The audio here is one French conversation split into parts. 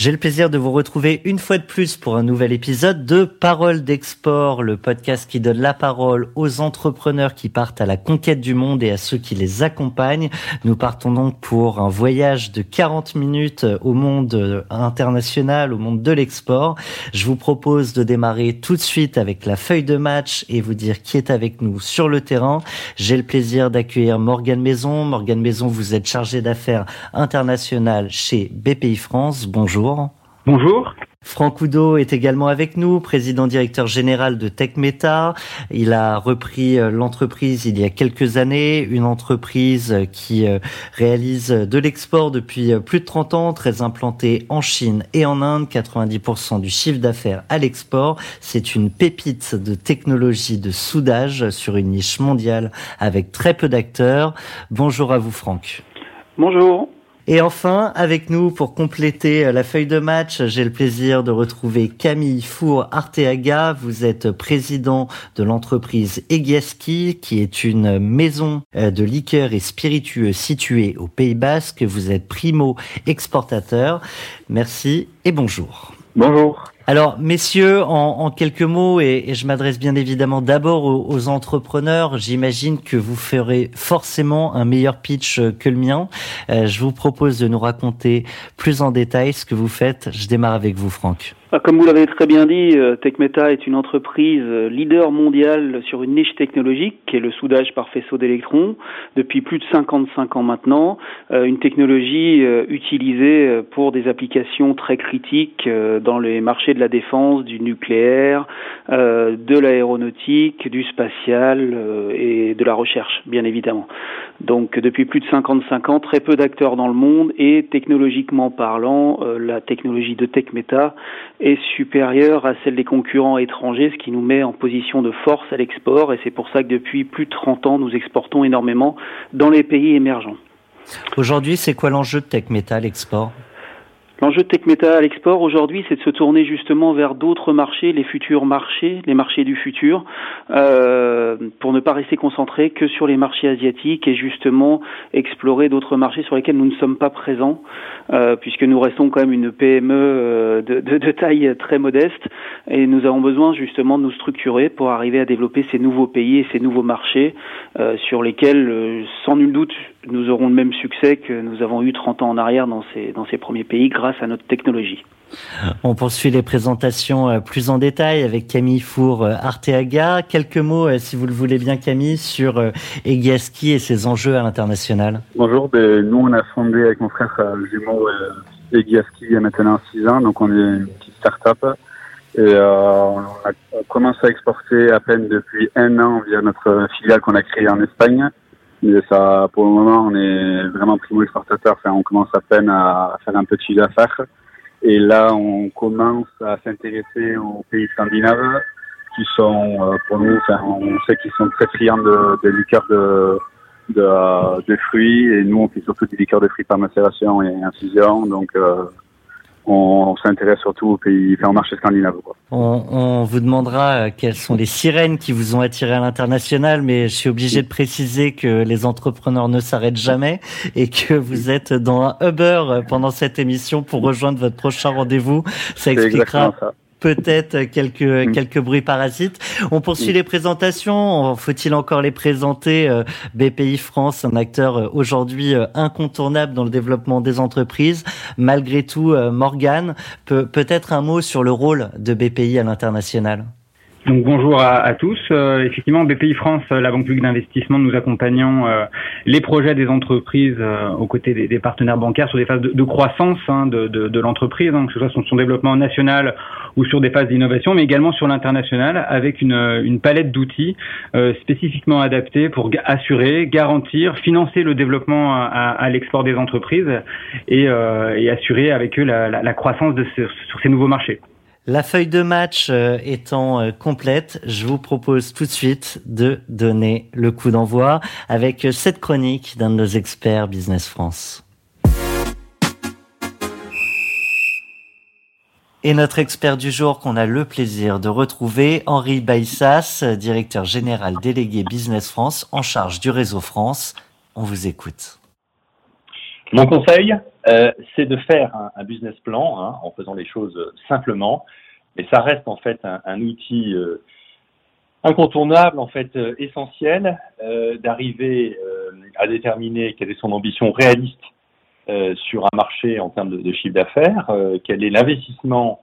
J'ai le plaisir de vous retrouver une fois de plus pour un nouvel épisode de Parole d'export, le podcast qui donne la parole aux entrepreneurs qui partent à la conquête du monde et à ceux qui les accompagnent. Nous partons donc pour un voyage de 40 minutes au monde international, au monde de l'export. Je vous propose de démarrer tout de suite avec la feuille de match et vous dire qui est avec nous sur le terrain. J'ai le plaisir d'accueillir Morgane Maison. Morgane Maison, vous êtes chargée d'affaires internationales chez BPI France. Bonjour. Bonjour. Franck Oudot est également avec nous, président directeur général de TechMeta. Il a repris euh, l'entreprise il y a quelques années, une entreprise qui euh, réalise de l'export depuis euh, plus de 30 ans, très implantée en Chine et en Inde, 90% du chiffre d'affaires à l'export. C'est une pépite de technologie de soudage sur une niche mondiale avec très peu d'acteurs. Bonjour à vous Franck. Bonjour. Et enfin, avec nous pour compléter euh, la feuille de match, j'ai le plaisir de retrouver Camille Four Arteaga. Vous êtes président de l'entreprise Egiaski, qui est une maison euh, de liqueurs et spiritueux située au Pays Basque. Vous êtes primo exportateur. Merci et bonjour. Bonjour. Alors, messieurs, en, quelques mots, et, je m'adresse bien évidemment d'abord aux, entrepreneurs, j'imagine que vous ferez forcément un meilleur pitch que le mien. Euh, je vous propose de nous raconter plus en détail ce que vous faites. Je démarre avec vous, Franck. Ah, comme vous l'avez très bien dit, euh, TechMeta est une entreprise euh, leader mondiale sur une niche technologique qui est le soudage par faisceau d'électrons depuis plus de 55 ans maintenant. Euh, une technologie utilisée pour des applications très critiques dans les marchés de la défense, du nucléaire, de l'aéronautique, du spatial et de la recherche, bien évidemment. Donc depuis plus de 55 ans, très peu d'acteurs dans le monde et technologiquement parlant, la technologie de TechMeta est supérieure à celle des concurrents étrangers, ce qui nous met en position de force à l'export. Et c'est pour ça que depuis plus de 30 ans, nous exportons énormément dans les pays émergents. Aujourd'hui, c'est quoi l'enjeu de TechMeta à l'export L'enjeu de TechMeta à l'export aujourd'hui, c'est de se tourner justement vers d'autres marchés, les futurs marchés, les marchés du futur, euh, pour ne pas rester concentré que sur les marchés asiatiques et justement explorer d'autres marchés sur lesquels nous ne sommes pas présents, euh, puisque nous restons quand même une PME euh, de, taille très modeste. Et nous avons besoin justement de nous structurer pour arriver à développer ces nouveaux pays et ces nouveaux marchés sur lesquels, sans nul doute, nous aurons le même succès que nous avons eu 30 ans en arrière dans ces, dans ces premiers pays grâce à notre technologie. On poursuit les présentations euh, plus en détail avec Camille Four euh, Arteaga. Quelques mots, euh, si vous le voulez bien, Camille, sur Egiaski et ses enjeux à l'international. Bonjour, ben, nous on a fondé avec mon frère jumeau Egiaski il y a maintenant 6 ans, donc on est une petite start-up. Et on, a, on commence à exporter à peine depuis un an via notre filiale qu'on a créée en Espagne. Mais ça, pour le moment, on est vraiment primo exportateur. Enfin, on commence à peine à faire un petit d'affaires. Et là, on commence à s'intéresser aux pays scandinaves qui sont, euh, pour nous, enfin, on sait qu'ils sont très friands de, de liqueurs de, de, de, fruits. Et nous, on fait surtout des liqueurs de fruits par macération et infusion. Donc, euh, on, s'intéresse surtout aux pays, enfin, au marché scandinave. Quoi. On, on, vous demandera euh, quelles sont les sirènes qui vous ont attiré à l'international, mais je suis obligé de préciser que les entrepreneurs ne s'arrêtent jamais et que vous êtes dans un Uber pendant cette émission pour rejoindre votre prochain rendez-vous. Ça expliquera peut-être quelques mm. quelques bruits parasites. On poursuit mm. les présentations. Faut-il encore les présenter euh, BPI France, un acteur euh, aujourd'hui euh, incontournable dans le développement des entreprises. Malgré tout, Morgan, peut peut-être un mot sur le rôle de BPI à l'international? Donc bonjour à, tous. Euh, effectivement, BPI France, euh, la banque publique d'investissement, nous accompagnons euh, les projets des entreprises aux côtés des, partenaires bancaires sur des phases de, croissance hein, de, l'entreprise, hein, que ce soit sur son développement national ou sur des phases d'innovation, mais également sur l'international, avec une, palette d'outils spécifiquement adaptés pour assurer, garantir, financer le développement à, l'export des entreprises et, assurer avec eux la, la, la croissance de ce, sur ces nouveaux marchés. La feuille de match euh, étant euh, complète, je vous propose tout de suite de donner le coup d'envoi avec euh, cette chronique d'un de nos experts Business France. Et notre expert du jour qu'on a le plaisir de retrouver, Henri Baissas, directeur général délégué Business France en charge du réseau France. On vous écoute. Mon conseil, euh, c'est de faire un, business plan hein, en faisant les choses simplement. Mais ça reste en fait un, outil euh, incontournable, en fait euh, essentiel, d'arriver à déterminer quelle est son ambition réaliste euh, sur un marché en termes de, chiffre d'affaires, euh, quel est l'investissement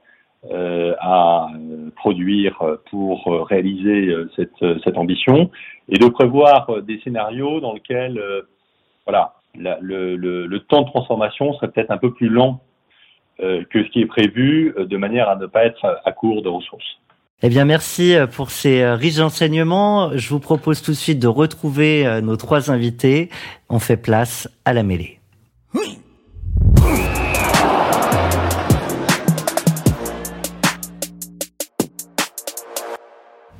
euh, à produire pour réaliser cette, cette, ambition, et de prévoir des scénarios dans lesquels voilà, le, le, temps de transformation serait peut-être un peu plus lent que ce qui est prévu, de manière à ne pas être à court de ressources. Eh bien, merci pour ces riches enseignements. Je vous propose tout de suite de retrouver nos trois invités. On fait place à la mêlée.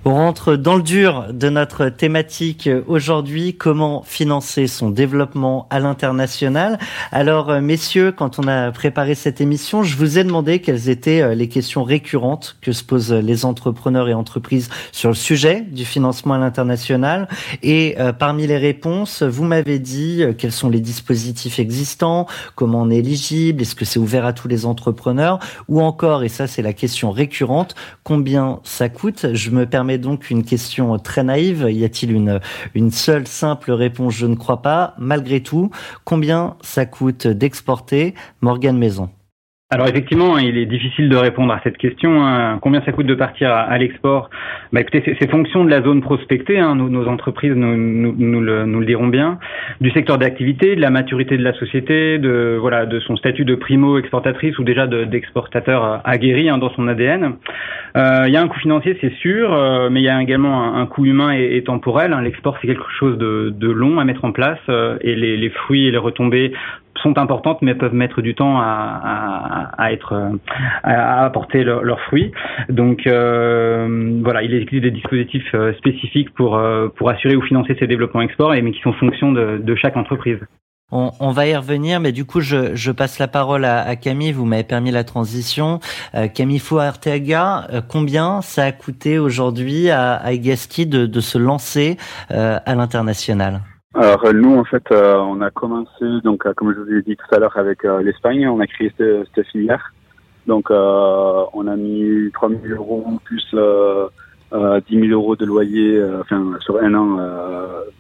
On rentre dans le dur de notre thématique aujourd'hui, comment financer son développement à l'international. Alors, euh, messieurs, quand on a préparé cette émission, je vous ai demandé quelles étaient euh, les questions récurrentes que se posent les entrepreneurs et entreprises sur le sujet du financement à l'international. Et euh, parmi les réponses, vous m'avez dit quels sont les dispositifs existants, comment on est éligible, est-ce que c'est ouvert à tous les entrepreneurs, ou encore, et ça c'est la question récurrente, combien ça coûte? Je me permets donc une question très naïve. Y a-t-il une, une seule simple réponse? Je ne crois pas. Malgré tout, combien ça coûte d'exporter? Morgane Maison alors effectivement, il est difficile de répondre à cette question. Hein. Combien ça coûte de partir à, l'export? Bah, Écoutez, c'est fonction de la zone prospectée. Hein. Nos, entreprises nous, le, nous, diront bien. Du secteur d'activité, de la maturité de la société, de voilà, de son statut de primo exportatrice ou déjà d'exportateur aguerri hein, dans son ADN. Euh, il y a un coût financier, c'est sûr, euh, mais il y a également un, coût humain et, temporel. Hein. L'export, c'est quelque chose de, long à mettre en place euh, et les fruits et les retombées sont importantes mais peuvent mettre du temps à, à, être à apporter leurs fruits. Donc euh, voilà, il existe des dispositifs euh, spécifiques pour euh, pour assurer ou financer ces développements export, mais qui sont fonction de, de chaque entreprise. On, va y revenir, mais du coup, je, passe la parole à, Camille. Vous m'avez permis la transition. Euh, Camille Fouarteaga, combien ça a coûté aujourd'hui à, à de, de se lancer à l'international? Alors euh, nous en fait euh, on a commencé donc euh, comme je vous ai dit tout à l'heure avec l'Espagne, on a créé cette, cette filière. Donc on a mis 3 000 euros plus 10 000 euros de loyer, enfin sur un an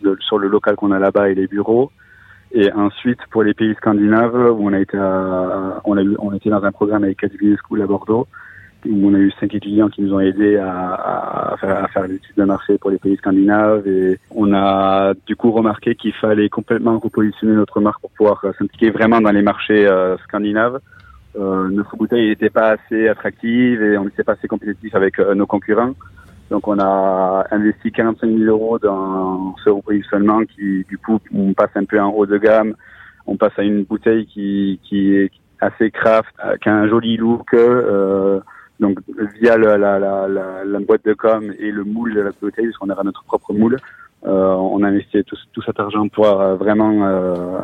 de, sur le local qu'on a là-bas et les bureaux. Et ensuite pour les pays scandinaves où on a été on a on était dans un programme avec Cat School à Bordeaux où on a eu cinq clients qui nous ont aidés à, à faire, à faire l'étude de marché pour les pays scandinaves et on a du coup remarqué qu'il fallait complètement repositionner notre marque pour pouvoir s'impliquer vraiment dans les marchés euh, scandinaves. Euh, notre bouteille n'était pas assez attractive et on n'était pas assez compétitif avec euh, nos concurrents. Donc on a investi 45 000 euros dans ce repositionnement qui du coup on passe un peu en haut de gamme. On passe à une bouteille qui, qui est assez craft, qui a un joli look. Euh, donc via la, la, la, la, boîte de com et le moule de la bouteille, puisqu'on aura notre propre moule, euh, on a investi tout, tout, cet argent pour euh, vraiment euh,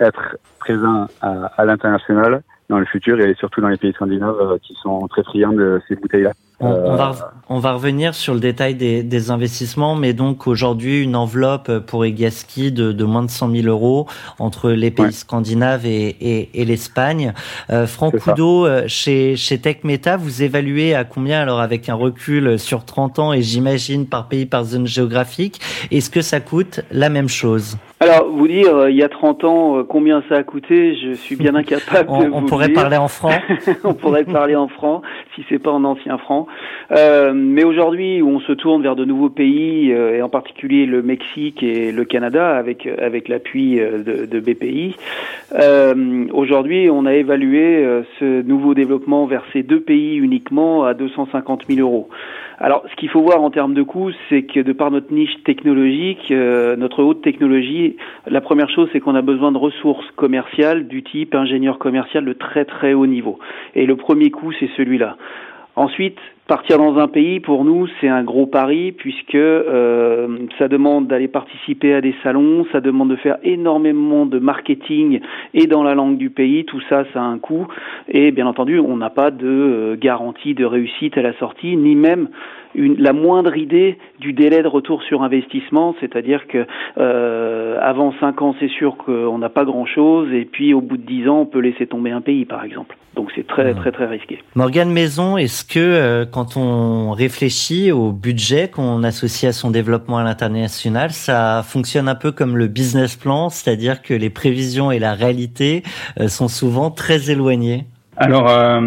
être présent à, à l'international dans le futur et surtout dans les pays scandinaves qui sont très friands de ces bouteilles-là. On, on, va, on, va, revenir sur le détail des, des investissements, mais donc aujourd'hui une enveloppe pour Egaski de, de, moins de 100 000 euros entre les pays scandinaves et, et, et l'Espagne. Euh, Franck Coudot, euh, chez, chez Tech Meta, vous évaluez à combien alors avec un recul sur 30 ans et j'imagine par pays, par zone géographique, est-ce que ça coûte la même chose? Alors, vous dire, euh, il y a 30 ans, euh, combien ça a coûté, je suis bien incapable on, de vous On pourrait parler en francs. On pourrait parler en francs, si c'est pas en ancien francs. Euh, mais aujourd'hui, où on se tourne vers de nouveaux pays, euh, et en particulier le Mexique et le Canada, avec, avec l'appui de, de, BPI, aujourd'hui, on a évalué ce nouveau développement vers ces deux pays uniquement à 250 000 euros. Alors, ce qu'il faut voir en termes de coûts, c'est que de par notre niche technologique, euh, notre haute technologie, la première chose, c'est qu'on a besoin de ressources commerciales du type ingénieur commercial de très très haut niveau. Et le premier coût, c'est celui-là. Ensuite, Partir dans un pays, pour nous, c'est un gros pari puisque euh, ça demande d'aller participer à des salons, ça demande de faire énormément de marketing et dans la langue du pays. Tout ça, ça a un coût. Et bien entendu, on n'a pas de euh, garantie de réussite à la sortie, ni même une, la moindre idée du délai de retour sur investissement, c'est-à-dire que euh, avant cinq ans, c'est sûr qu'on n'a pas grand-chose, et puis au bout de dix ans, on peut laisser tomber un pays, par exemple. Donc c'est très très très risqué. Morgane Maison, est-ce que euh, quand on réfléchit au budget qu'on associe à son développement à l'international, ça fonctionne un peu comme le business plan, c'est-à-dire que les prévisions et la réalité euh, sont souvent très éloignées? Alors euh,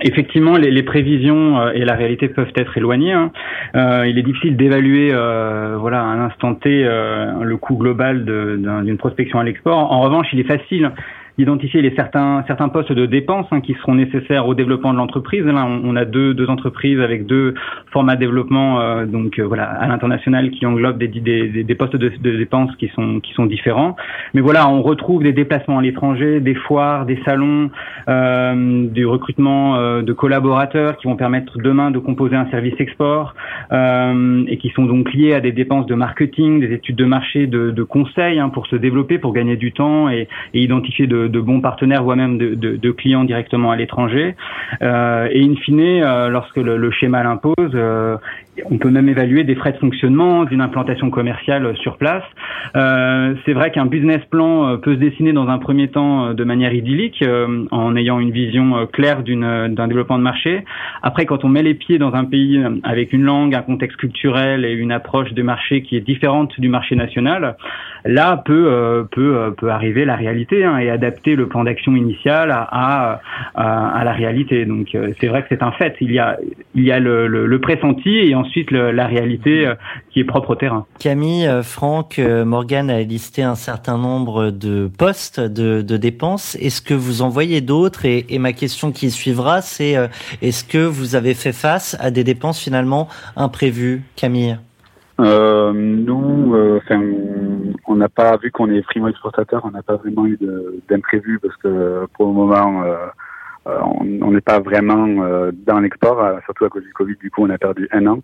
effectivement, les, prévisions euh, et la réalité peuvent être éloignées. Hein. Euh, il est difficile d'évaluer, euh, voilà, à un instant T, le coût global d'une prospection à l'export. En revanche, il est facile identifier les certains certains postes de dépenses hein, qui seront nécessaires au développement de l'entreprise. Là, on, a deux deux entreprises avec deux formats de développement, euh, donc euh, voilà, à l'international qui englobent des, des, des postes de, de, dépenses qui sont qui sont différents. Mais voilà, on retrouve des déplacements à l'étranger, des foires, des salons, euh, du recrutement euh, de collaborateurs qui vont permettre demain de composer un service export euh, et qui sont donc liés à des dépenses de marketing, des études de marché, de, de conseils hein, pour se développer, pour gagner du temps et, et identifier de de, bons partenaires, voire même de, clients directement à l'étranger. Euh, et in fine, euh, lorsque le, le schéma l'impose, euh, on peut même évaluer des frais de fonctionnement d'une implantation commerciale sur place. Euh, c'est vrai qu'un business plan euh, peut se dessiner dans un premier temps euh, de manière idyllique, en ayant une vision claire d'un développement de marché. Après, quand on met les pieds dans un pays avec une langue, un contexte culturel et une approche de marché qui est différente du marché national, là peut peut peut arriver la réalité hein, et adapter le plan d'action initial à, à, à la réalité. Donc c'est vrai que c'est un fait. Il y a il y a le, le, le pressenti et ensuite la réalité euh, qui est propre au terrain. Camille, euh, Franck, euh, Morgan a listé un certain nombre de postes de, de dépenses. Est-ce que vous en voyez d'autres et, et, ma question qui suivra, c'est est-ce que vous avez fait face à des dépenses finalement imprévues, Camille? Euh, nous, on n'a pas vu qu'on est primo exportateur, on n'a pas vraiment eu d'imprévu parce que pour le moment, on n'est pas vraiment dans l'export, surtout à cause du Covid. Du coup, on a perdu un an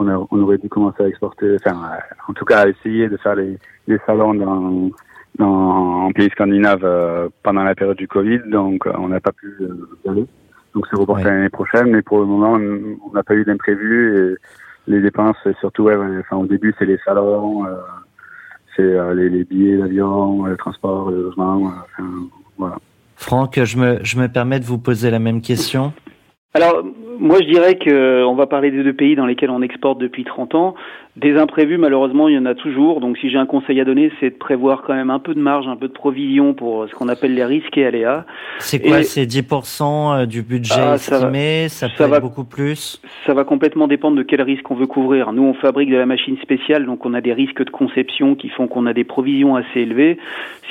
on, aurait dû commencer à exporter, enfin, en tout cas, à essayer de faire les, salons dans, dans, en pays scandinaves euh, pendant la période du Covid, donc euh, on n'a pas pu euh, y aller. Donc c'est reporté l'année prochaine, mais pour le moment, on n'a pas eu d'imprévu et les dépenses, surtout, ouais, enfin, au début, c'est les salons, c'est les, billets d'avion, le transport, le logement, voilà. Franck, je me, je me permets de vous poser la même question. Alors, moi, je dirais que on va parler des deux pays dans lesquels on exporte depuis 30 ans. Des imprévus, malheureusement, il y en a toujours. Donc, si j'ai un conseil à donner, c'est de prévoir quand même un peu de marge, un peu de provision pour ce qu'on appelle les risques et aléas. C'est quoi? C'est 10% euh, du budget ah, estimé Ça, va, ça peut être beaucoup plus? Ça va complètement dépendre de quel risque on veut couvrir. Nous, on fabrique de la machine spéciale, donc on a des risques de conception qui font qu'on a des provisions assez élevées.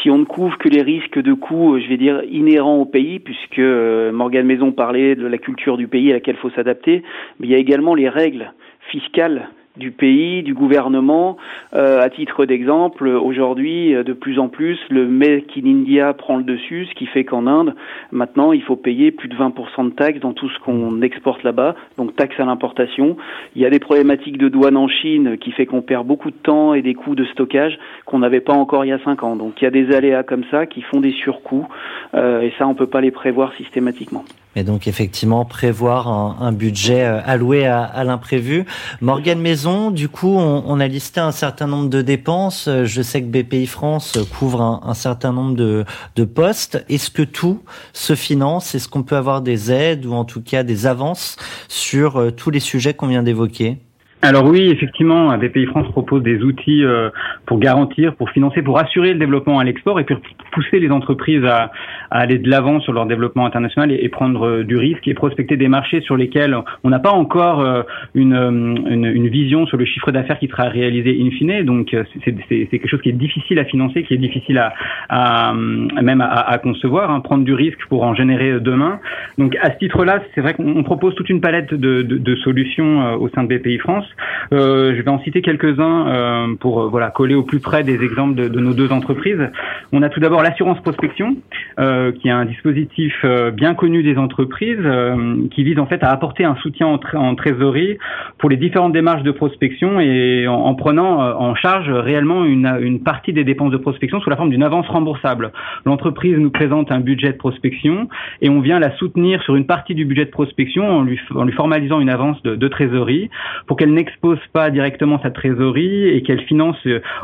Si on ne couvre que les risques de coûts, je vais dire, inhérents au pays, puisque euh, Morgane Maison parlait de la culture du pays à laquelle il faut s'adapter, mais il y a également les règles fiscales du pays, du gouvernement. Euh, à titre d'exemple, aujourd'hui, euh, de plus en plus, le Make in India prend le dessus, ce qui fait qu'en Inde, maintenant, il faut payer plus de 20% de taxes dans tout ce qu'on exporte là-bas, donc taxes à l'importation. Il y a des problématiques de douane en Chine qui fait qu'on perd beaucoup de temps et des coûts de stockage qu'on n'avait pas encore il y a 5 ans. Donc il y a des aléas comme ça qui font des surcoûts, euh, et ça, on peut pas les prévoir systématiquement. Et donc effectivement prévoir un, budget euh, alloué à, l'imprévu. Morgane Maison, du coup, on, a listé un certain nombre de dépenses. Je sais que BPI France couvre un, un certain nombre de, postes. Est-ce que tout se finance? Est-ce qu'on peut avoir des aides ou en tout cas des avances sur euh, tous les sujets qu'on vient d'évoquer? Alors oui, effectivement, BPI France propose des outils euh, pour garantir, pour financer, pour assurer le développement à l'export et pousser les entreprises à, aller de l'avant sur leur développement international et, prendre euh, du risque et prospecter des marchés sur lesquels on n'a pas encore euh, une, une, vision sur le chiffre d'affaires qui sera réalisé in fine. Donc c'est quelque chose qui est difficile à financer, qui est difficile à, à même à, concevoir, hein, prendre du risque pour en générer demain. Donc à ce titre-là, c'est vrai qu'on propose toute une palette de, de, de solutions au sein de BPI France. Euh, je vais en citer quelques-uns euh, pour euh, voilà coller au plus près des exemples de, de nos deux entreprises. On a tout d'abord l'assurance prospection, euh, qui est un dispositif euh, bien connu des entreprises, euh, qui vise en fait à apporter un soutien en, trésorerie pour les différentes démarches de prospection et en, en prenant en charge réellement une, partie des dépenses de prospection sous la forme d'une avance remboursable. L'entreprise nous présente un budget de prospection et on vient la soutenir sur une partie du budget de prospection en lui, formalisant une avance de, trésorerie pour qu'elle n'expose pas directement sa trésorerie et qu'elle finance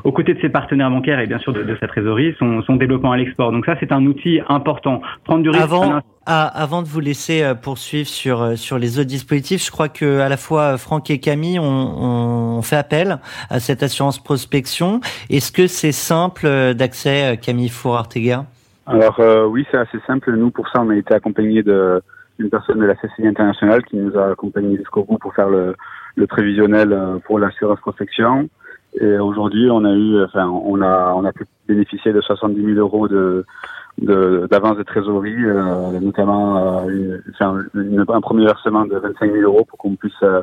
aux côtés de ses partenaires bancaires et bien sûr de, sa trésorerie son développement à l'export. Donc ça, c'est un outil important. Prendre du risque. Avant, ah, avant de vous laisser euh, poursuivre sur euh, sur les autres dispositifs, je crois que à la fois euh, Franck et Camille ont, fait appel à cette assurance prospection. Est-ce que c'est simple d'accès, Camille Four-Arteга Alors oui, c'est assez simple. Nous, pour ça, on a été accompagné de d'une personne de la CCI internationale qui nous a accompagnés jusqu'au bout pour faire le, le prévisionnel pour l'assurance prospection. Et aujourd'hui, on a eu, enfin, on a, on a pu bénéficier de 70 000 euros de d'avance de, trésorerie, euh, notamment euh, une, un premier versement de 25 000 euros pour qu'on puisse euh,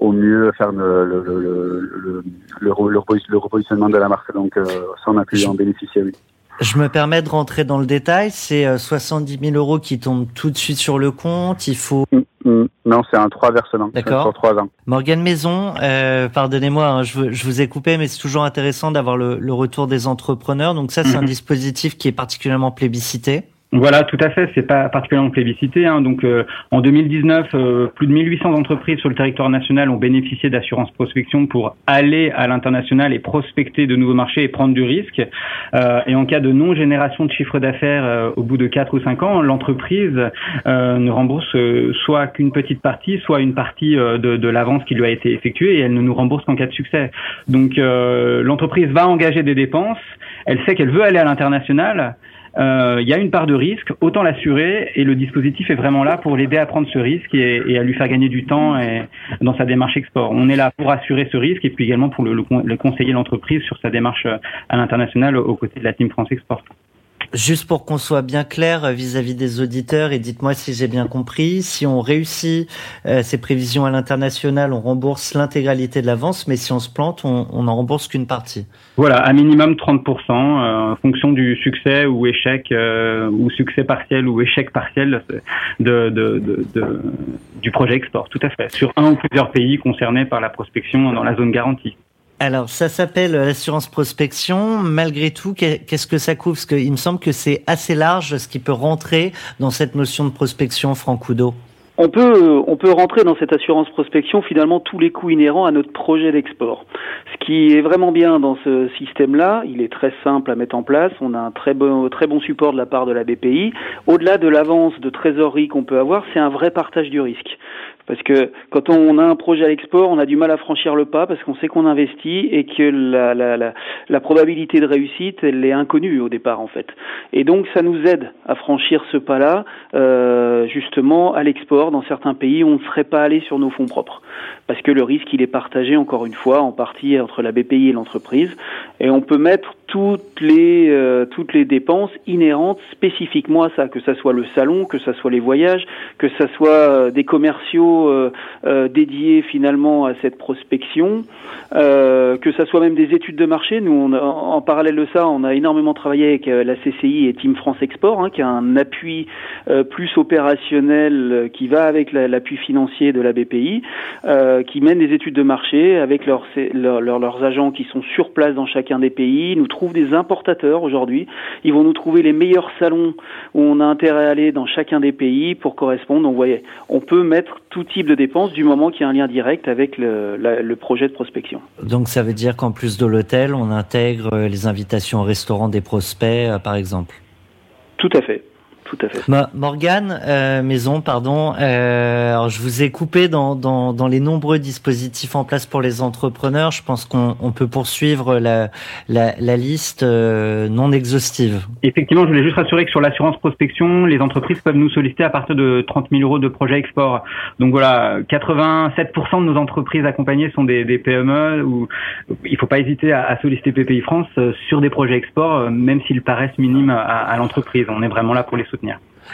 au mieux faire le, le, le, le, repositionnement de la marque. Donc ça, on a pu en bénéficier, oui. Je me permets de rentrer dans le détail. C'est 70 000 euros qui tombent tout de suite sur le compte. Il faut. Mm, mm. non, c'est un trois versements. D'accord. Sur ans. Morgane Maison, euh, pardonnez-moi, hein, je, je, vous ai coupé, mais c'est toujours intéressant d'avoir le, le, retour des entrepreneurs. Donc ça, c'est un mhm. dispositif qui est particulièrement plébiscité. Voilà, tout à fait. C'est pas particulièrement plébiscité. Hein. Donc, euh, en 2019, euh, plus de 1800 entreprises sur le territoire national ont bénéficié d'assurance prospection pour aller à l'international et prospecter de nouveaux marchés et prendre du risque. Euh, et en cas de non-génération de chiffre d'affaires au bout de 4 ou 5 ans, l'entreprise ne rembourse soit qu'une petite partie, soit une partie de, de l'avance qui lui a été effectuée et elle ne nous rembourse qu'en cas de succès. Donc, l'entreprise va engager des dépenses. Elle sait qu'elle veut aller à l'international euh, il y a une part de risque, autant l'assurer et le dispositif est vraiment là pour l'aider à prendre ce risque et, à lui faire gagner du temps dans sa démarche export. On est là pour assurer ce risque et puis également pour le, le, le conseiller l'entreprise sur sa démarche à l'international aux côtés de la Team France Export. Juste pour qu'on soit bien clair vis-à-vis des auditeurs, et dites-moi si j'ai bien compris, si on réussit euh, ces prévisions à l'international, on rembourse l'intégralité de l'avance, mais si on se plante, on, on en rembourse qu'une partie. Voilà, à minimum 30%, euh, en fonction du succès ou échec, euh, ou succès partiel ou échec partiel de, du projet export, tout à fait, sur un ou plusieurs pays concernés par la prospection dans la zone garantie. Alors, ça s'appelle l'assurance prospection. Malgré tout, qu'est-ce que ça couvre? Parce qu'il me semble que c'est assez large ce qui peut rentrer dans cette notion de prospection, Franck Oudot. On peut, on peut rentrer dans cette assurance prospection finalement tous les coûts inhérents à notre projet d'export. Ce qui est vraiment bien dans ce système-là, il est très simple à mettre en place. On a un très bon, très bon support de la part de la BPI. Au-delà de l'avance de trésorerie qu'on peut avoir, c'est un vrai partage du risque. Parce que quand on a un projet à l'export, on a du mal à franchir le pas parce qu'on sait qu'on investit et que la, la, la, probabilité de réussite, elle est inconnue au départ en fait. Et donc ça nous aide à franchir ce pas-là, euh, justement à l'export dans certains pays on ne serait pas allé sur nos fonds propres. Parce que le risque, il est partagé encore une fois en partie entre la BPI et l'entreprise. Et on peut mettre toutes les euh, toutes les dépenses inhérentes spécifiquement à ça, que ça soit le salon, que ça soit les voyages, que ça soit euh, des commerciaux euh, euh, dédiés finalement à cette prospection, que ça soit même des études de marché. Nous, on en parallèle de ça, on a énormément travaillé avec la CCI et Team France Export, hein, qui a un appui plus opérationnel qui va avec l'appui financier de la BPI, qui mène des études de marché avec leurs, leurs, leurs agents qui sont sur place dans chacun des pays. Trouve des importateurs aujourd'hui. Ils vont nous trouver les meilleurs salons où on a intérêt à aller dans chacun des pays pour correspondre. Donc, vous voyez, on peut mettre tout type de dépenses du moment qu'il y a un lien direct avec le, le projet de prospection. Donc, ça veut dire qu'en plus de l'hôtel, on intègre les invitations au restaurant des prospects, euh, par exemple? Tout à fait tout à fait. Morgane euh, Maison, pardon. Euh, alors je vous ai coupé dans, dans, dans, les nombreux dispositifs en place pour les entrepreneurs. Je pense qu'on on peut poursuivre la, la, la liste euh, non exhaustive. Effectivement, je voulais juste rassurer que sur l'assurance prospection, les entreprises peuvent nous solliciter à partir de 30 000 euros de projet export. Donc voilà, 87% de nos entreprises accompagnées sont des, des PME où il faut pas hésiter à, à solliciter PPI France sur des projets export, même s'ils paraissent minimes à, à l'entreprise. On est vraiment là pour les soutenir.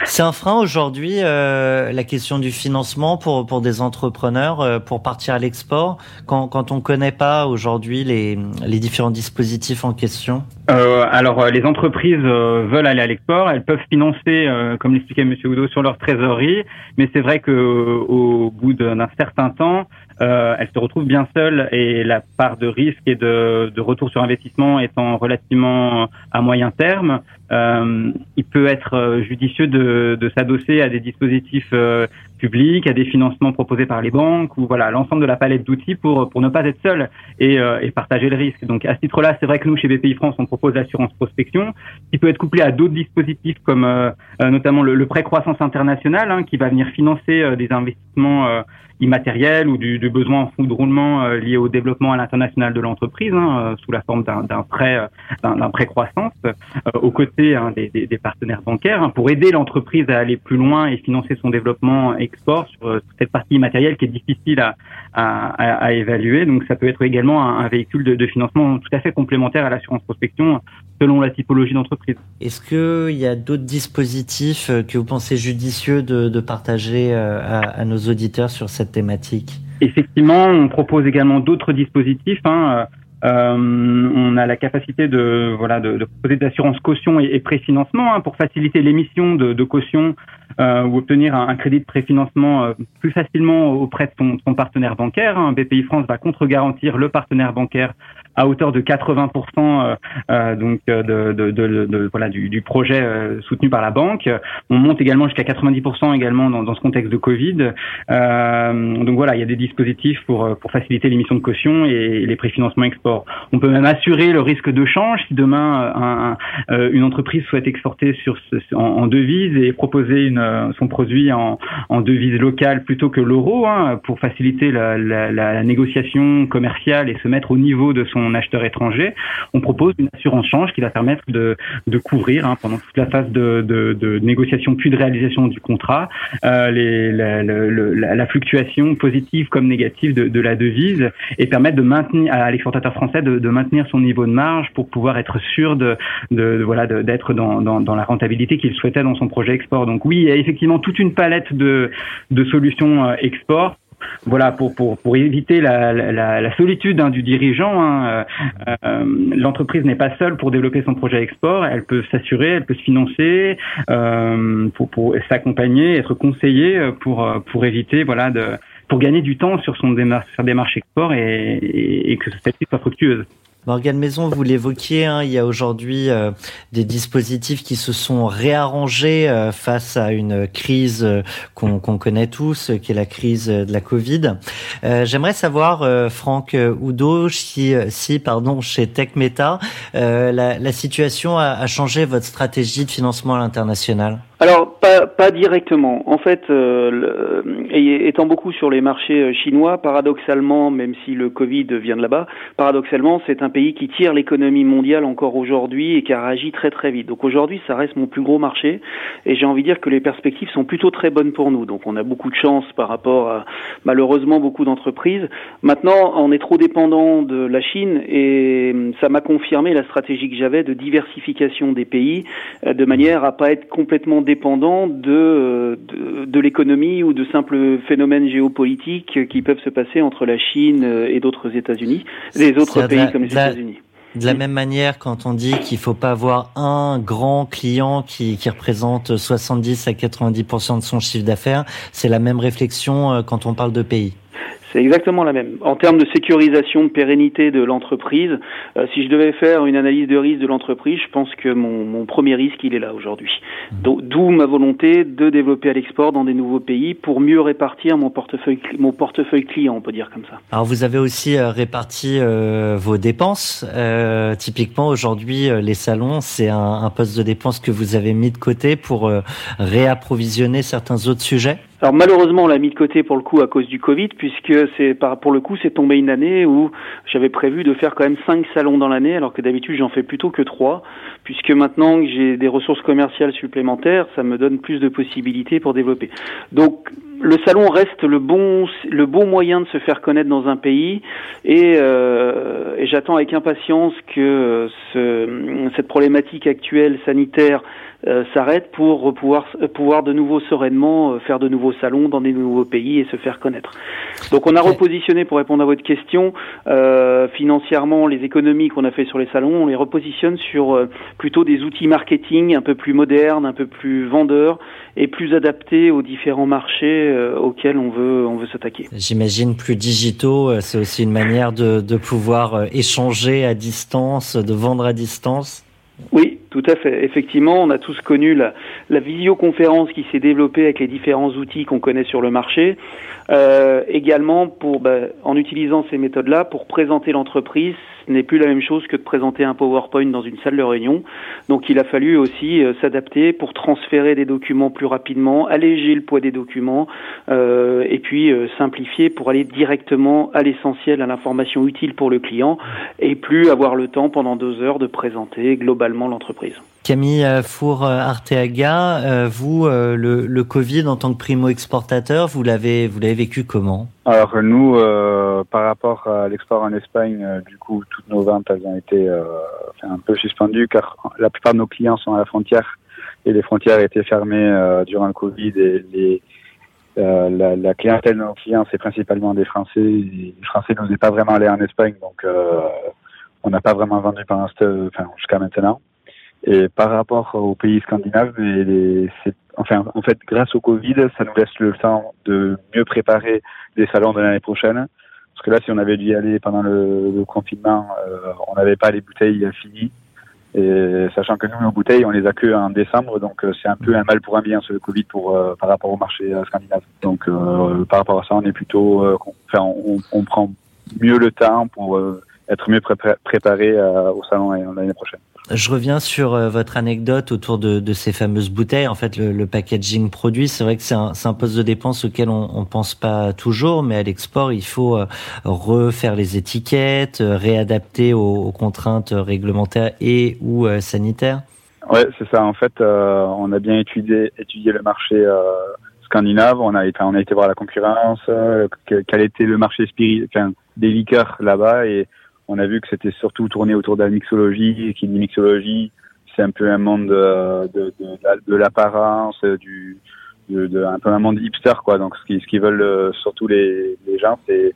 C'est un frein aujourd'hui, euh, la question du financement pour, des entrepreneurs euh, pour partir à l'export, quand, on ne connaît pas aujourd'hui les différents dispositifs en question? Euh, Alors, les entreprises veulent aller à l'export, elles peuvent financer, comme l'expliquait M. Oudot, sur leur trésorerie, mais c'est vrai qu'au bout d'un certain temps, euh, elle se retrouve bien seule et la part de risque et de, retour sur investissement étant relativement à moyen terme, euh, il peut être euh, judicieux de, s'adosser à des dispositifs euh, publics, à des financements proposés par les banques ou voilà l'ensemble de la palette d'outils pour pour ne pas être seul et, euh, partager le risque. Donc à ce titre-là, c'est vrai que nous chez BPI France, on propose l'assurance prospection qui peut être couplée à d'autres dispositifs comme notamment le, le prêt croissance international hein, qui va venir financer des investissements immatériel ou du, besoin en fonds de roulement euh, lié au développement à l'international de l'entreprise, hein, euh, sous la forme d'un prêt, euh, d'un prêt croissance, aux côtés hein, des, partenaires bancaires, hein, pour aider l'entreprise à aller plus loin et financer son développement export sur cette partie immatérielle qui est difficile à, à, évaluer. Donc ça peut être également un, véhicule de, financement tout à fait complémentaire à l'assurance prospection selon la typologie d'entreprise. Est-ce qu'il y a d'autres dispositifs que vous pensez judicieux de, de partager à, à nos auditeurs sur cette thématique Effectivement, on propose également d'autres dispositifs. Hein. Euh, on a la capacité de voilà de, proposer d'assurance caution et, préfinancement hein, pour faciliter l'émission de, caution euh, ou obtenir un, crédit de préfinancement euh, plus facilement auprès de son, son partenaire bancaire. Hein. BPI France va contre-garantir le partenaire bancaire à hauteur de 80% euh, euh, donc euh, de, de, de, de, voilà du, du projet soutenu par la banque. On monte également jusqu'à 90% également dans, dans, ce contexte de Covid. donc voilà, il y a des dispositifs pour pour faciliter l'émission de caution et les préfinancements export. On peut même assurer le risque de change si demain un, un, une entreprise souhaite exporter sur en, en, devise et proposer une, son produit en, en devise locale plutôt que l'euro hein, pour faciliter la, la, la négociation commerciale et se mettre au niveau de son acheteur étranger, on propose une assurance change qui va permettre de, de couvrir hein, pendant toute la phase de, de, de, négociation puis de réalisation du contrat euh, les, la, la, la, fluctuation positive comme négative de, la devise et permettre de maintenir à l'exportateur français de, maintenir son niveau de marge pour pouvoir être sûr de, de, voilà d'être dans, dans, dans, la rentabilité qu'il souhaitait dans son projet export. Donc oui, il y a effectivement toute une palette de, de solutions euh, export voilà, pour, pour, pour éviter la, la, solitude hein, du dirigeant, hein, euh, euh, l'entreprise n'est pas seule pour développer son projet export. Elle peut s'assurer, elle peut se financer, euh, pour, pour s'accompagner, être conseillée pour, pour éviter, voilà, de, pour gagner du temps sur son démarche, sa démarche export et, et, et que celle-ci soit fructueuse. Morgane Maison, vous l'évoquiez, hein, il y a aujourd'hui euh, des dispositifs qui se sont réarrangés euh, face à une crise euh, qu'on qu connaît tous, qui est la crise de la Covid. J'aimerais savoir, Franck Oudo, si, si pardon, chez TechMeta, la, la, situation a, changé votre stratégie de financement à l'international? Alors, pas, directement. En fait, étant beaucoup sur les marchés chinois, paradoxalement, même si le Covid vient de là-bas, paradoxalement, c'est un pays qui tire l'économie mondiale encore aujourd'hui et qui a réagi très très vite. Donc aujourd'hui, ça reste mon plus gros marché et j'ai envie de dire que les perspectives sont plutôt très bonnes pour nous. Donc on a beaucoup de chance par rapport à malheureusement beaucoup d'entreprises. Maintenant, on est trop dépendant de la Chine et hum, ça m'a confirmé la stratégie que j'avais de diversification des pays euh, de manière à pas être complètement dépendant de, de, de l'économie ou de simples phénomènes géopolitiques qui peuvent se passer entre la Chine et d'autres États-Unis, les autres pays la, comme les États-Unis. De la même manière, quand on dit qu'il faut pas avoir un grand client qui, qui représente 70 à 90% de son chiffre d'affaires, c'est la même réflexion euh, quand on parle de pays. C'est exactement la même. En termes de sécurisation, de pérennité de l'entreprise, euh, si je devais faire une analyse de risque de l'entreprise, je pense que mon, mon, premier risque, il est là aujourd'hui. Mmh. D'où ma volonté de développer à l'export dans des nouveaux pays pour mieux répartir mon portefeuille, mon portefeuille client, on peut dire comme ça. Alors vous avez aussi euh, réparti euh, vos dépenses. Euh, typiquement aujourd'hui, les salons, c'est un, un, poste de dépense que vous avez mis de côté pour réapprovisionner certains autres sujets. Alors malheureusement, on l'a mis de côté pour le coup à cause du Covid, puisque c'est pour le coup c'est tombé une année où j'avais prévu de faire quand même cinq salons dans l'année, alors que d'habitude j'en fais plutôt que trois, puisque maintenant que j'ai des ressources commerciales supplémentaires, ça me donne plus de possibilités pour développer. Donc le salon reste le bon, le bon moyen de se faire connaître dans un pays et, euh, et j'attends avec impatience que ce, cette problématique actuelle sanitaire euh, s'arrête pour pouvoir, pouvoir de nouveau sereinement euh, faire de nouveaux salons dans des nouveaux pays et se faire connaître. Donc on a repositionné, pour répondre à votre question, euh, financièrement les économies qu'on a fait sur les salons, on les repositionne sur euh, plutôt des outils marketing un peu plus modernes, un peu plus vendeurs et plus adaptés aux différents marchés euh, auxquels on veut, on veut s'attaquer. J'imagine plus digitaux, c'est aussi une manière de, de pouvoir échanger à distance, de vendre à distance. Oui, tout à fait. Effectivement, on a tous connu la, visioconférence qui s'est développée avec les différents outils qu'on connaît sur le marché. Euh, également, pour, bah, en utilisant ces méthodes-là, pour présenter l'entreprise, ce n'est plus la même chose que de présenter un PowerPoint dans une salle de réunion. Donc, il a fallu aussi euh, s'adapter pour transférer des documents plus rapidement, alléger le poids des documents, euh, et puis euh, simplifier pour aller directement à l'essentiel, à l'information utile pour le client, et plus avoir le temps pendant deux heures de présenter globalement l'entreprise. Camille Four-Arteaga, euh, vous, euh, le, le, Covid en tant que primo-exportateur, vous l'avez, vous l'avez vécu comment? Alors nous, euh, par rapport à l'export en Espagne, du coup, toutes nos ventes elles ont été un peu suspendues car la plupart de nos clients sont à la frontière et les frontières étaient fermées durant le Covid et les, la, clientèle de nos clients, c'est principalement des Français. les Français n'osaient pas vraiment aller en Espagne, donc on n'a pas vraiment vendu pendant enfin, jusqu'à maintenant. Et par rapport aux pays scandinaves, c'est, enfin, en fait, grâce au Covid, ça nous laisse le temps de mieux préparer les salons de l'année prochaine. Parce que là, si on avait dû y aller pendant le, confinement, euh, on n'avait pas les bouteilles finies. Et sachant que nous, nos bouteilles, on les a que en décembre, donc euh, c'est un peu un mal pour un bien ce Covid pour euh, par rapport au marché scandinave. Donc par rapport à ça, on est plutôt, enfin, on, on, prend mieux le temps pour être mieux préparé au salon l'année prochaine. Je reviens sur euh, votre anecdote autour de, de, ces fameuses bouteilles. En fait, le, le packaging produit, c'est vrai que c'est un, un, poste de dépense auquel on ne pense pas toujours, mais à l'export, il faut euh, refaire les étiquettes, euh, réadapter aux, aux contraintes réglementaires et ou sanitaires. Ouais, c'est ça. En fait, euh, on a bien étudié, étudié le marché euh, scandinave. On a été, on a été voir la concurrence, euh, quel était le marché spirit, enfin, des liqueurs là-bas et on a vu que c'était surtout tourné autour de la mixologie, et qui dit mixologie, c'est un peu un monde de, de, de, l'apparence, du, de, un peu un monde hipster, quoi. Donc, ce qu'ils ce qu'ils veulent euh, surtout les, les gens, c'est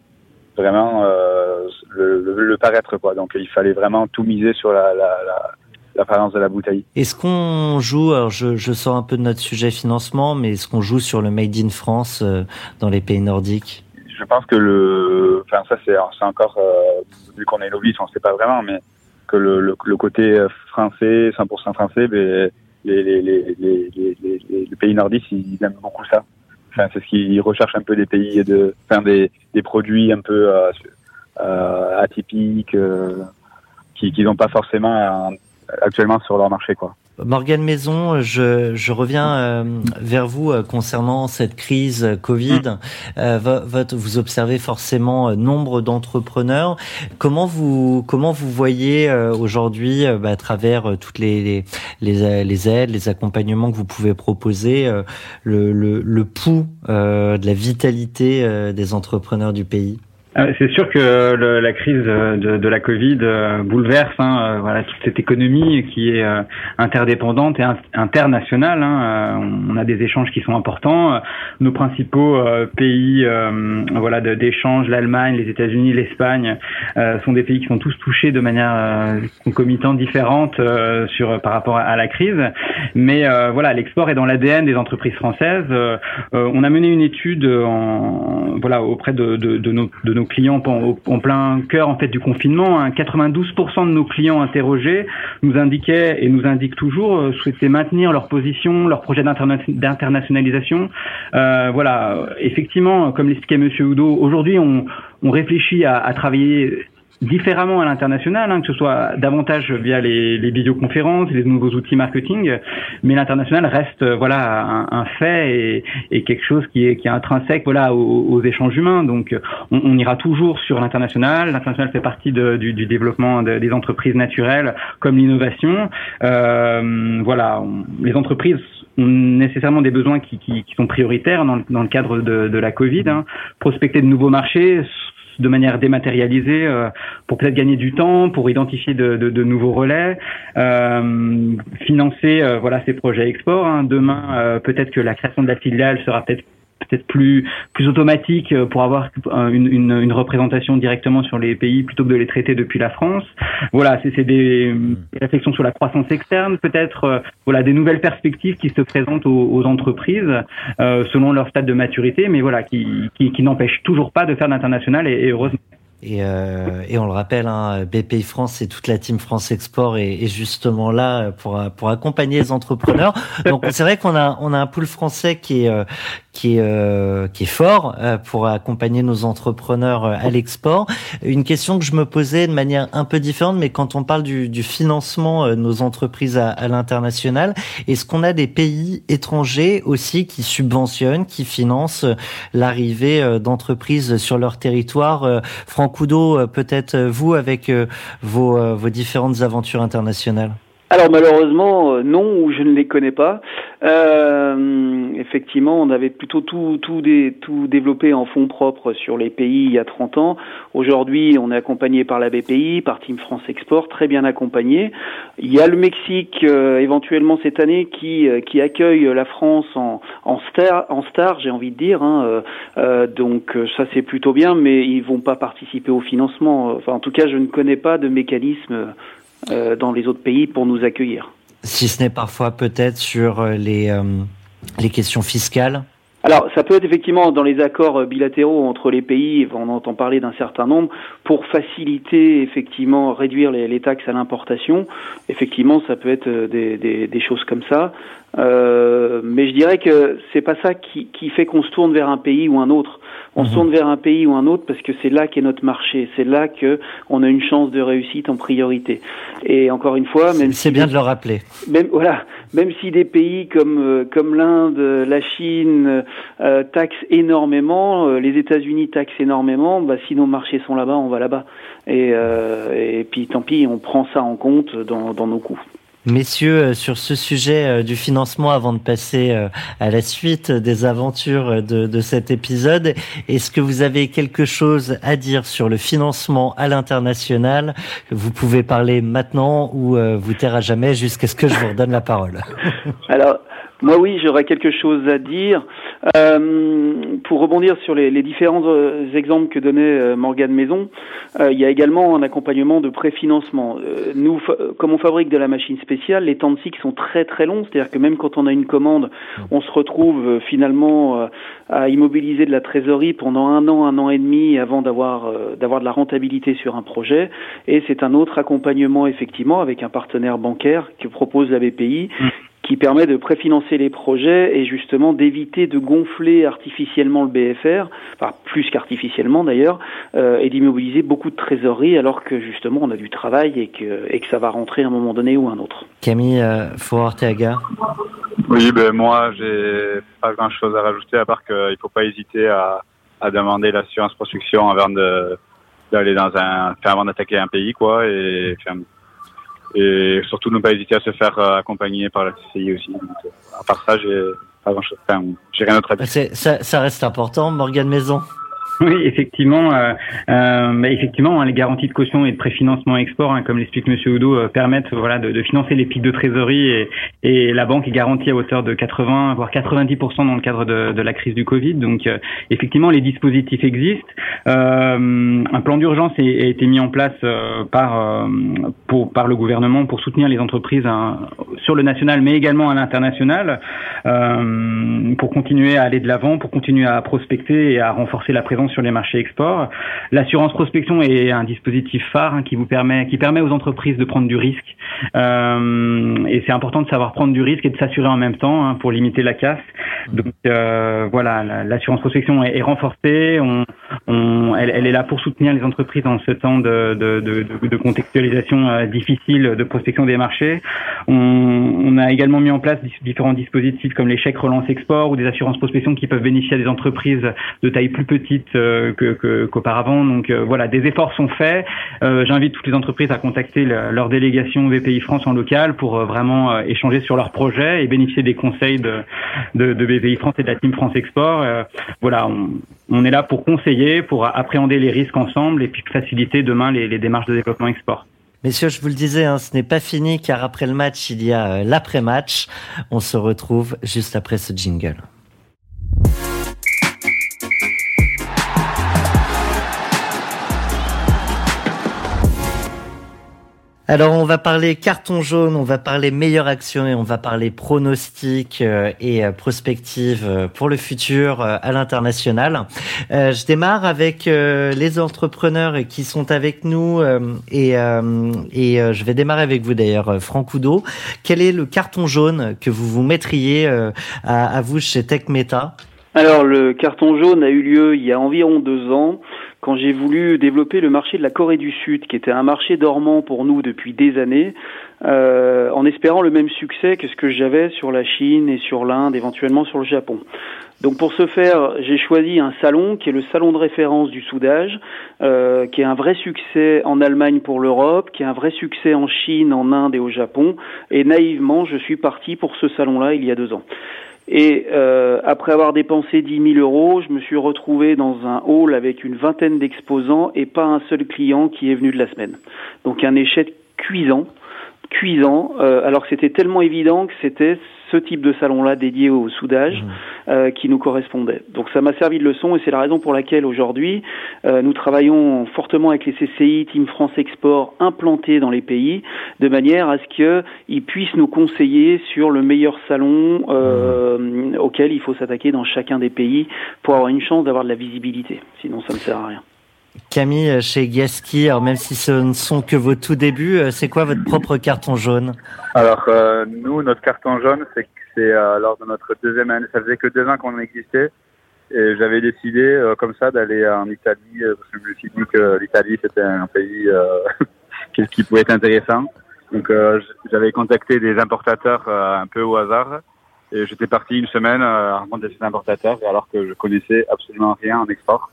vraiment euh, le, le, paraître, quoi. Donc, il fallait vraiment tout miser sur la, la, la l'apparence de la bouteille. Est-ce qu'on joue, alors je, je, sors un peu de notre sujet financement, mais est-ce qu'on joue sur le Made in France euh, dans les pays nordiques? Je pense que le, enfin ça c'est, encore, euh, vu qu'on est novice, on sait pas vraiment, mais que le, le, le côté français, 100% français, ben, les, les, les, les, pays nordiques, ils aiment beaucoup ça. Enfin, c'est ce qu'ils recherchent un peu des pays de, enfin des, des produits un peu euh, euh, atypiques, euh, qui qu'ils n'ont pas forcément actuellement sur leur marché, quoi. Morgane Maison, je, je reviens euh, vers vous euh, concernant cette crise Covid. Mm. Euh, votre, vous observez forcément nombre d'entrepreneurs. Comment vous comment vous voyez aujourd'hui, bah, à travers toutes les, les, les, aides, les accompagnements que vous pouvez proposer, le, le, le pouls de la vitalité des entrepreneurs du pays? euh, c'est sûr que le, la crise de, de, la Covid euh, bouleverse hein, euh, voilà, toute cette économie qui est interdépendante et internationale. Hein. On a des échanges qui sont importants. Nos principaux pays voilà, d'échange, l'Allemagne, les États-Unis, l'Espagne, sont des pays qui sont tous touchés de manière concomitante différente sur, par rapport à, la crise. Mais voilà, l'export est dans l'ADN des entreprises françaises. on a mené une étude en, voilà, auprès de, de, de nos, de nos clients en, plein cœur en fait du confinement. 92% hein. de nos clients interrogés nous indiquaient et nous indiquent toujours euh, souhaiter maintenir leur position, leur projet d'internationalisation. Euh, voilà, effectivement, comme l'expliquait Monsieur Oudot, aujourd'hui on, réfléchit à travailler différemment à l'international, hein, que ce soit davantage via les, les vidéoconférences, les nouveaux outils marketing, mais l'international reste euh, voilà un, un fait et, et, quelque chose qui est, qui est intrinsèque voilà aux, aux échanges humains. Donc on, on ira toujours sur l'international. L'international fait partie de, du, du, développement de, des entreprises naturelles comme l'innovation. Euh, voilà, les entreprises nécessairement des besoins qui, qui, qui sont prioritaires dans, dans, le cadre de, de la Covid. Hein. Prospecter de nouveaux marchés de manière dématérialisée euh, pour peut-être gagner du temps, pour identifier de, nouveaux relais, euh, financer euh, voilà ces projets export. Hein. Demain, peut-être que la création de la filiale sera peut-être peut-être plus plus automatique euh, pour avoir une, une, une, représentation directement sur les pays plutôt que de les traiter depuis la France. Voilà, c'est des, des, réflexions sur la croissance externe, peut-être euh, voilà des nouvelles perspectives qui se présentent aux, aux entreprises euh, selon leur stade de maturité, mais voilà qui qui, qui n'empêchent toujours pas de faire l'international et, et heureusement. Et, euh, et, on le rappelle, hein, BPI France et toute la team France Export est, est, justement là pour pour accompagner les entrepreneurs. Donc c'est vrai qu'on a on a un pool français qui est qui est euh, qui est fort euh, pour accompagner nos entrepreneurs euh, à l'export. Une question que je me posais de manière un peu différente, mais quand on parle du, du financement de nos entreprises à, à l'international, est-ce qu'on a des pays étrangers aussi qui subventionnent, qui financent l'arrivée d'entreprises sur leur territoire Franck Oudot, peut-être vous avec vos, vos différentes aventures internationales? Alors malheureusement non ou je ne les connais pas. Euh, effectivement, on avait plutôt tout tout, tout développé en fonds propres sur les pays il y a 30 ans. Aujourd'hui, on est accompagné par la BPI, par Team France Export, très bien accompagné. Il y a le Mexique euh, éventuellement cette année qui euh, qui accueille la France en en star en star, j'ai envie de dire. Hein. Euh, donc ça c'est plutôt bien, mais ils vont pas participer au financement. Enfin, en tout cas, je ne connais pas de mécanisme euh, dans les autres pays pour nous accueillir. Si ce n'est parfois peut-être sur euh, les, euh, les questions fiscales alors, ça peut être effectivement dans les accords bilatéraux entre les pays, on entend parler d'un certain nombre, pour faciliter, effectivement, réduire les, les taxes à l'importation. Effectivement, ça peut être des, des, des choses comme ça. Euh, mais je dirais que c'est pas ça qui, qui fait qu'on se tourne vers un pays ou un autre. On se tourne vers un pays ou un autre parce que c'est là qu'est notre marché, c'est là que on a une chance de réussite en priorité. Et encore une fois, même c'est si bien de le rappeler. Même voilà, même si des pays comme euh, comme l'Inde, la Chine euh, taxent énormément, euh, les États-Unis taxent énormément, bah, si nos marchés sont là-bas, on va là-bas. Et, euh, et puis tant pis, on prend ça en compte dans, dans nos coûts. Messieurs, sur ce sujet du financement, avant de passer à la suite des aventures de, de cet épisode, est-ce que vous avez quelque chose à dire sur le financement à l'international? Vous pouvez parler maintenant ou vous taire à jamais jusqu'à ce que je vous redonne la parole. Alors, moi oui, j'aurais quelque chose à dire. Euh, pour rebondir sur les, différents exemples que donnait euh, Morgane Maison, euh, il y a également un accompagnement de préfinancement. Euh, nous, comme on fabrique de la machine spéciale, les temps de cycle sont très très longs, c'est-à-dire que même quand on a une commande, on se retrouve euh, finalement à immobiliser de la trésorerie pendant un an, un an et demi avant d'avoir d'avoir de la rentabilité sur un projet. Et c'est un autre accompagnement effectivement avec un partenaire bancaire que propose la BPI qui permet de préfinancer les projets et justement d'éviter de gonfler artificiellement le BFR, enfin plus qu'artificiellement d'ailleurs, euh, et d'immobiliser beaucoup de trésorerie alors que justement on a du travail et que, et que ça va rentrer à un moment donné ou un autre. Camille euh, Forteaga Oui, ben moi j'ai pas grand chose à rajouter à part qu'il faut pas hésiter à, à demander l'assurance prospection avant de d'aller dans un, enfin, avant d'attaquer un pays quoi et enfin, et surtout ne pas hésiter à se faire accompagner par la CCI aussi. Donc, à part ça, j'ai pas grand chose. Enfin, j'ai rien d'autre à dire. Ça, ça, reste important, Morgane Maison? Oui, effectivement, euh, euh, effectivement, hein, les garanties de caution et de préfinancement export, hein, comme l'explique Monsieur Oudou, euh, permettent voilà de, de, financer les pics de trésorerie et, et, la banque est garantie à hauteur de 80 voire 90% dans le cadre de, de, la crise du Covid. Donc, euh, effectivement, les dispositifs existent. Euh, un plan d'urgence a, a, été mis en place euh, par pour par le gouvernement pour soutenir les entreprises hein, sur le national, mais également à l'international, pour continuer à aller de l'avant, pour continuer à prospecter et à renforcer la présence sur les marchés export. L'assurance prospection est un dispositif phare hein, qui vous permet, qui permet aux entreprises de prendre du risque. Euh, et c'est important de savoir prendre du risque et de s'assurer en même temps hein, pour limiter la casse. Donc euh, voilà, l'assurance prospection est, renforcée. Elle, est là pour soutenir les entreprises dans ce temps de contextualisation euh, difficile, de prospection des marchés. On, on, a également mis en place différents dispositifs comme les chèques relance export ou des assurances prospection qui peuvent bénéficier à des entreprises de taille plus petite euh, qu'auparavant. Donc euh, voilà, des efforts sont faits. J'invite toutes les entreprises à contacter leur délégation BPI France en local pour vraiment échanger sur leurs projets et bénéficier des conseils de, de, de BPI France et de la Team France Export. voilà, on, est là pour conseiller, pour appréhender les risques ensemble et puis faciliter demain les, démarches de développement export. Messieurs, je vous le disais, hein, ce n'est pas fini car après le match, il y a euh, l'après-match. On se retrouve juste après ce jingle. Alors on va parler carton jaune, on va parler meilleure action et on va parler pronostic euh, et euh, prospective euh, pour le futur à l'international. Je démarre avec les entrepreneurs qui sont avec nous et, et je vais démarrer avec vous d'ailleurs, Franck Oudot. Quel est le carton jaune que vous vous mettriez à, à vous chez TechMeta alors le carton jaune a eu lieu il y a environ deux ans quand j'ai voulu développer le marché de la Corée du Sud, qui était un marché dormant pour nous depuis des années, euh, en espérant le même succès que ce que j'avais sur la Chine et sur l'Inde, éventuellement sur le Japon. Donc pour ce faire, j'ai choisi un salon qui est le salon de référence du soudage, euh, qui est un vrai succès en Allemagne pour l'Europe, qui est un vrai succès en Chine, en Inde et au Japon. Et naïvement, je suis parti pour ce salon-là il y a deux ans. Et euh, après avoir dépensé 10 000 euros, je me suis retrouvé dans un hall avec une vingtaine d'exposants et pas un seul client qui est venu de la semaine. Donc un échec cuisant, cuisant, euh, alors que c'était tellement évident que c'était ce type de salon-là dédié au soudage mmh. euh, qui nous correspondait. Donc ça m'a servi de leçon et c'est la raison pour laquelle aujourd'hui euh, nous travaillons fortement avec les CCI, Team France Export implantés dans les pays, de manière à ce qu'ils puissent nous conseiller sur le meilleur salon euh, mmh. auquel il faut s'attaquer dans chacun des pays pour avoir une chance d'avoir de la visibilité. Sinon ça ne sert à rien. Camille, chez Gaski, alors même si ce ne sont que vos tout débuts, euh, c'est quoi votre propre carton jaune Alors, euh, nous, notre carton jaune, c'est euh, lors de notre deuxième année, ça faisait que deux ans qu'on existait, et j'avais décidé comme ça d'aller en Italie, parce que je me suis dit que l'Italie, c'était un pays qui pouvait être intéressant. Donc, j'avais contacté des importateurs un peu au hasard, et j'étais parti une semaine à rencontrer ces importateurs, alors que je connaissais absolument rien en export.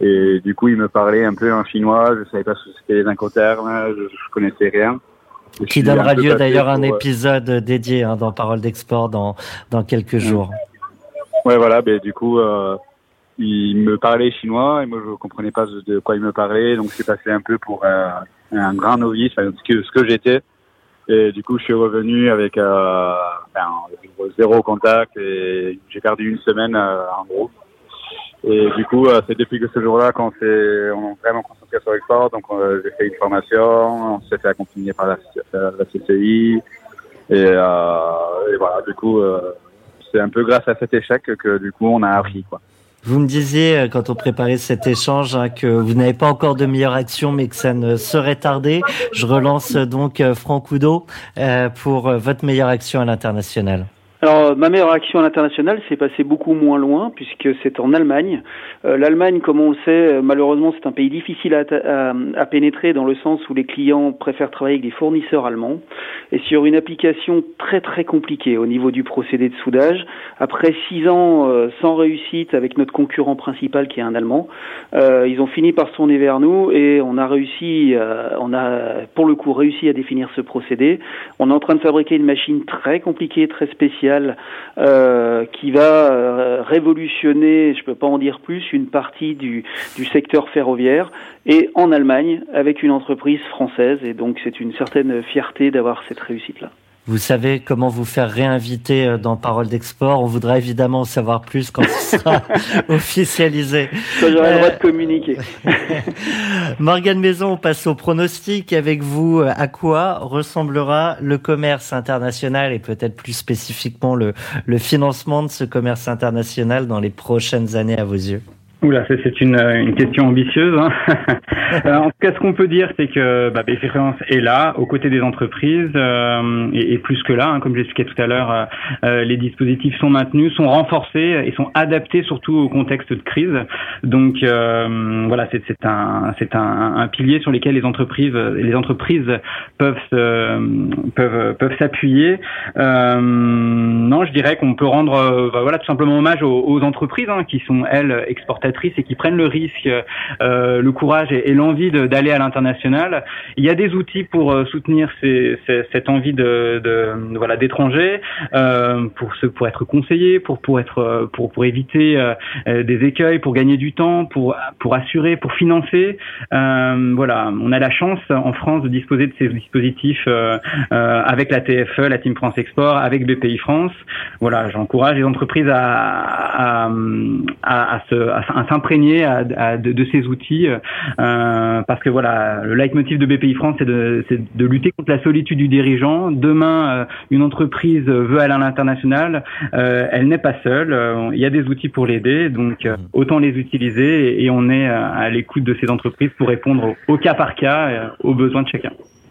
Et du coup, il me parlait un peu en chinois. Je savais pas ce que c'était les incoterms. Je, je connaissais rien. qui donnera lieu d'ailleurs à un euh, épisode dédié hein, dans Parole d'export dans, dans quelques jours. Ouais, voilà. Ben, du coup, euh, il me parlait chinois et moi, je comprenais pas de quoi il me parlait. Donc, c'est passé un peu pour euh, un grand novice, ce que, ce que j'étais. Et du coup, je suis revenu avec euh, ben, zéro contact et j'ai perdu une semaine en gros. Et du coup, euh, c'est depuis que ce jour-là qu'on s'est vraiment concentré sur l'export. Donc, j'ai fait une formation, on s'est fait accompagner par la, la CCI. Et, euh, voilà, du coup, euh, c'est un peu grâce à cet échec que du coup, on a appris. Quoi. Vous me disiez, euh, quand on préparait cet échange, hein, que vous n'avez pas encore de meilleure action, mais que ça ne serait tardé. Je relance donc Franck Oudot pour votre meilleure action à l'international. Alors, ma meilleure action à l'international s'est passée beaucoup moins loin, puisque c'est en Allemagne. Euh, L'Allemagne, comme on le sait, malheureusement, c'est un pays difficile à, pénétrer dans le sens où les clients préfèrent travailler avec des fournisseurs allemands. Et sur une application très très compliquée au niveau du procédé de soudage, après six ans euh, sans réussite avec notre concurrent principal qui est un Allemand, euh, ils ont fini par se tourner vers nous et on a réussi, euh, on a pour le coup réussi à définir ce procédé. On est en train de fabriquer une machine très compliquée, très spéciale euh, qui va euh, révolutionner, je peux pas en dire plus, une partie du, du secteur ferroviaire et en Allemagne avec une entreprise française. Et donc c'est une certaine fierté d'avoir cette réussite-là. Vous savez comment vous faire réinviter euh, dans Parole d'Export. On voudra évidemment en savoir plus quand ce sera officialisé. Quand j'aurai le droit de communiquer. Morgane Maison, on passe au pronostic. Avec vous, euh, à quoi ressemblera le commerce international et peut-être plus spécifiquement le, le financement de ce commerce international dans les prochaines années à vos yeux? Oula, c'est une, une, question ambitieuse. Hein. Euh, en tout cas, ce qu'on peut dire, c'est que bah, BPI est là, aux côtés des entreprises, euh, et, et, plus que là, hein, comme j'expliquais tout à l'heure, euh, euh, les dispositifs sont maintenus, sont renforcés et sont adaptés surtout au contexte de crise. Donc euh, voilà, c'est un, c'est un, un, pilier sur lequel les entreprises, les entreprises peuvent peuvent peuvent s'appuyer. non, je dirais qu'on peut rendre, bah, voilà, tout simplement hommage aux, aux entreprises hein, qui sont elles exportatrices et qui prennent le risque, euh, le courage et, l'envie d'aller à l'international. Il y a des outils pour euh, soutenir ces, cette envie de, de voilà d'étrangers, euh, pour ce, pour être conseillé, pour pour être pour pour éviter des écueils, pour gagner du temps, pour pour assurer, pour financer. voilà, on a la chance en France de disposer de ces dispositifs avec la TFE, la Team France Export, avec BPI France. Voilà, j'encourage les entreprises à à, à, à, se, à s'imprégner de, de, ces outils euh, parce que voilà le leitmotiv de BPI France c'est de, de, lutter contre la solitude du dirigeant demain euh, une entreprise veut aller à l'international euh, elle n'est pas seule il y a des outils pour l'aider donc mmh. autant les utiliser et, on est à l'écoute de ces entreprises pour répondre au cas par cas aux besoins de chacun.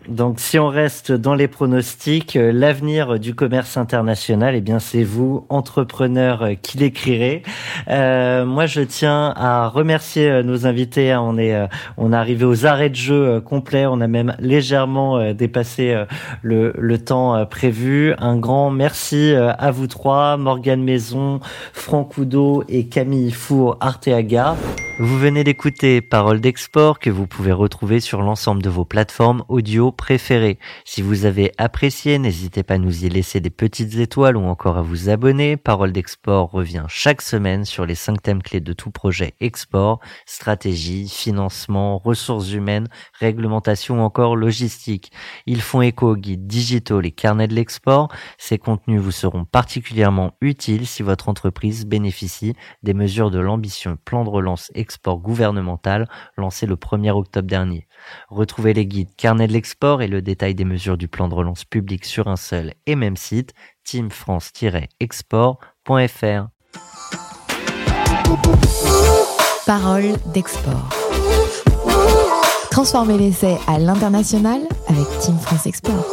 Donc, si on reste dans les pronostics, euh, l'avenir du commerce international, eh bien, c'est vous, entrepreneurs, euh, qui l'écrirez. Euh, moi, je tiens à remercier nos invités. Hein. On est, on est arrivé aux arrêts de jeu complets. On a même légèrement dépassé le, temps prévu. Un grand merci à vous trois, Morgane Maison, Franck Oudot et Camille Four Arteaga. Vous venez d'écouter Parole d'export que vous pouvez retrouver sur l'ensemble de vos plateformes audio préférées. Si vous avez apprécié, n'hésitez pas à nous y laisser des petites étoiles ou encore à vous abonner. Parole d'export revient chaque semaine sur les cinq thèmes clés de tout projet export, stratégie, financement, ressources humaines, réglementation ou encore logistique. Ils font écho aux guides digitaux, les carnets de l'export. Ces contenus vous seront particulièrement utiles si votre entreprise bénéficie des mesures de l'ambition plan de relance export gouvernemental lancé le 1er octobre dernier. Retrouvez les guides Carnet de l'export et le détail des mesures du plan de relance public sur un seul et même site, teamfrance-export.fr. Parole d'export. Transformez l'essai à l'international avec Team France Export.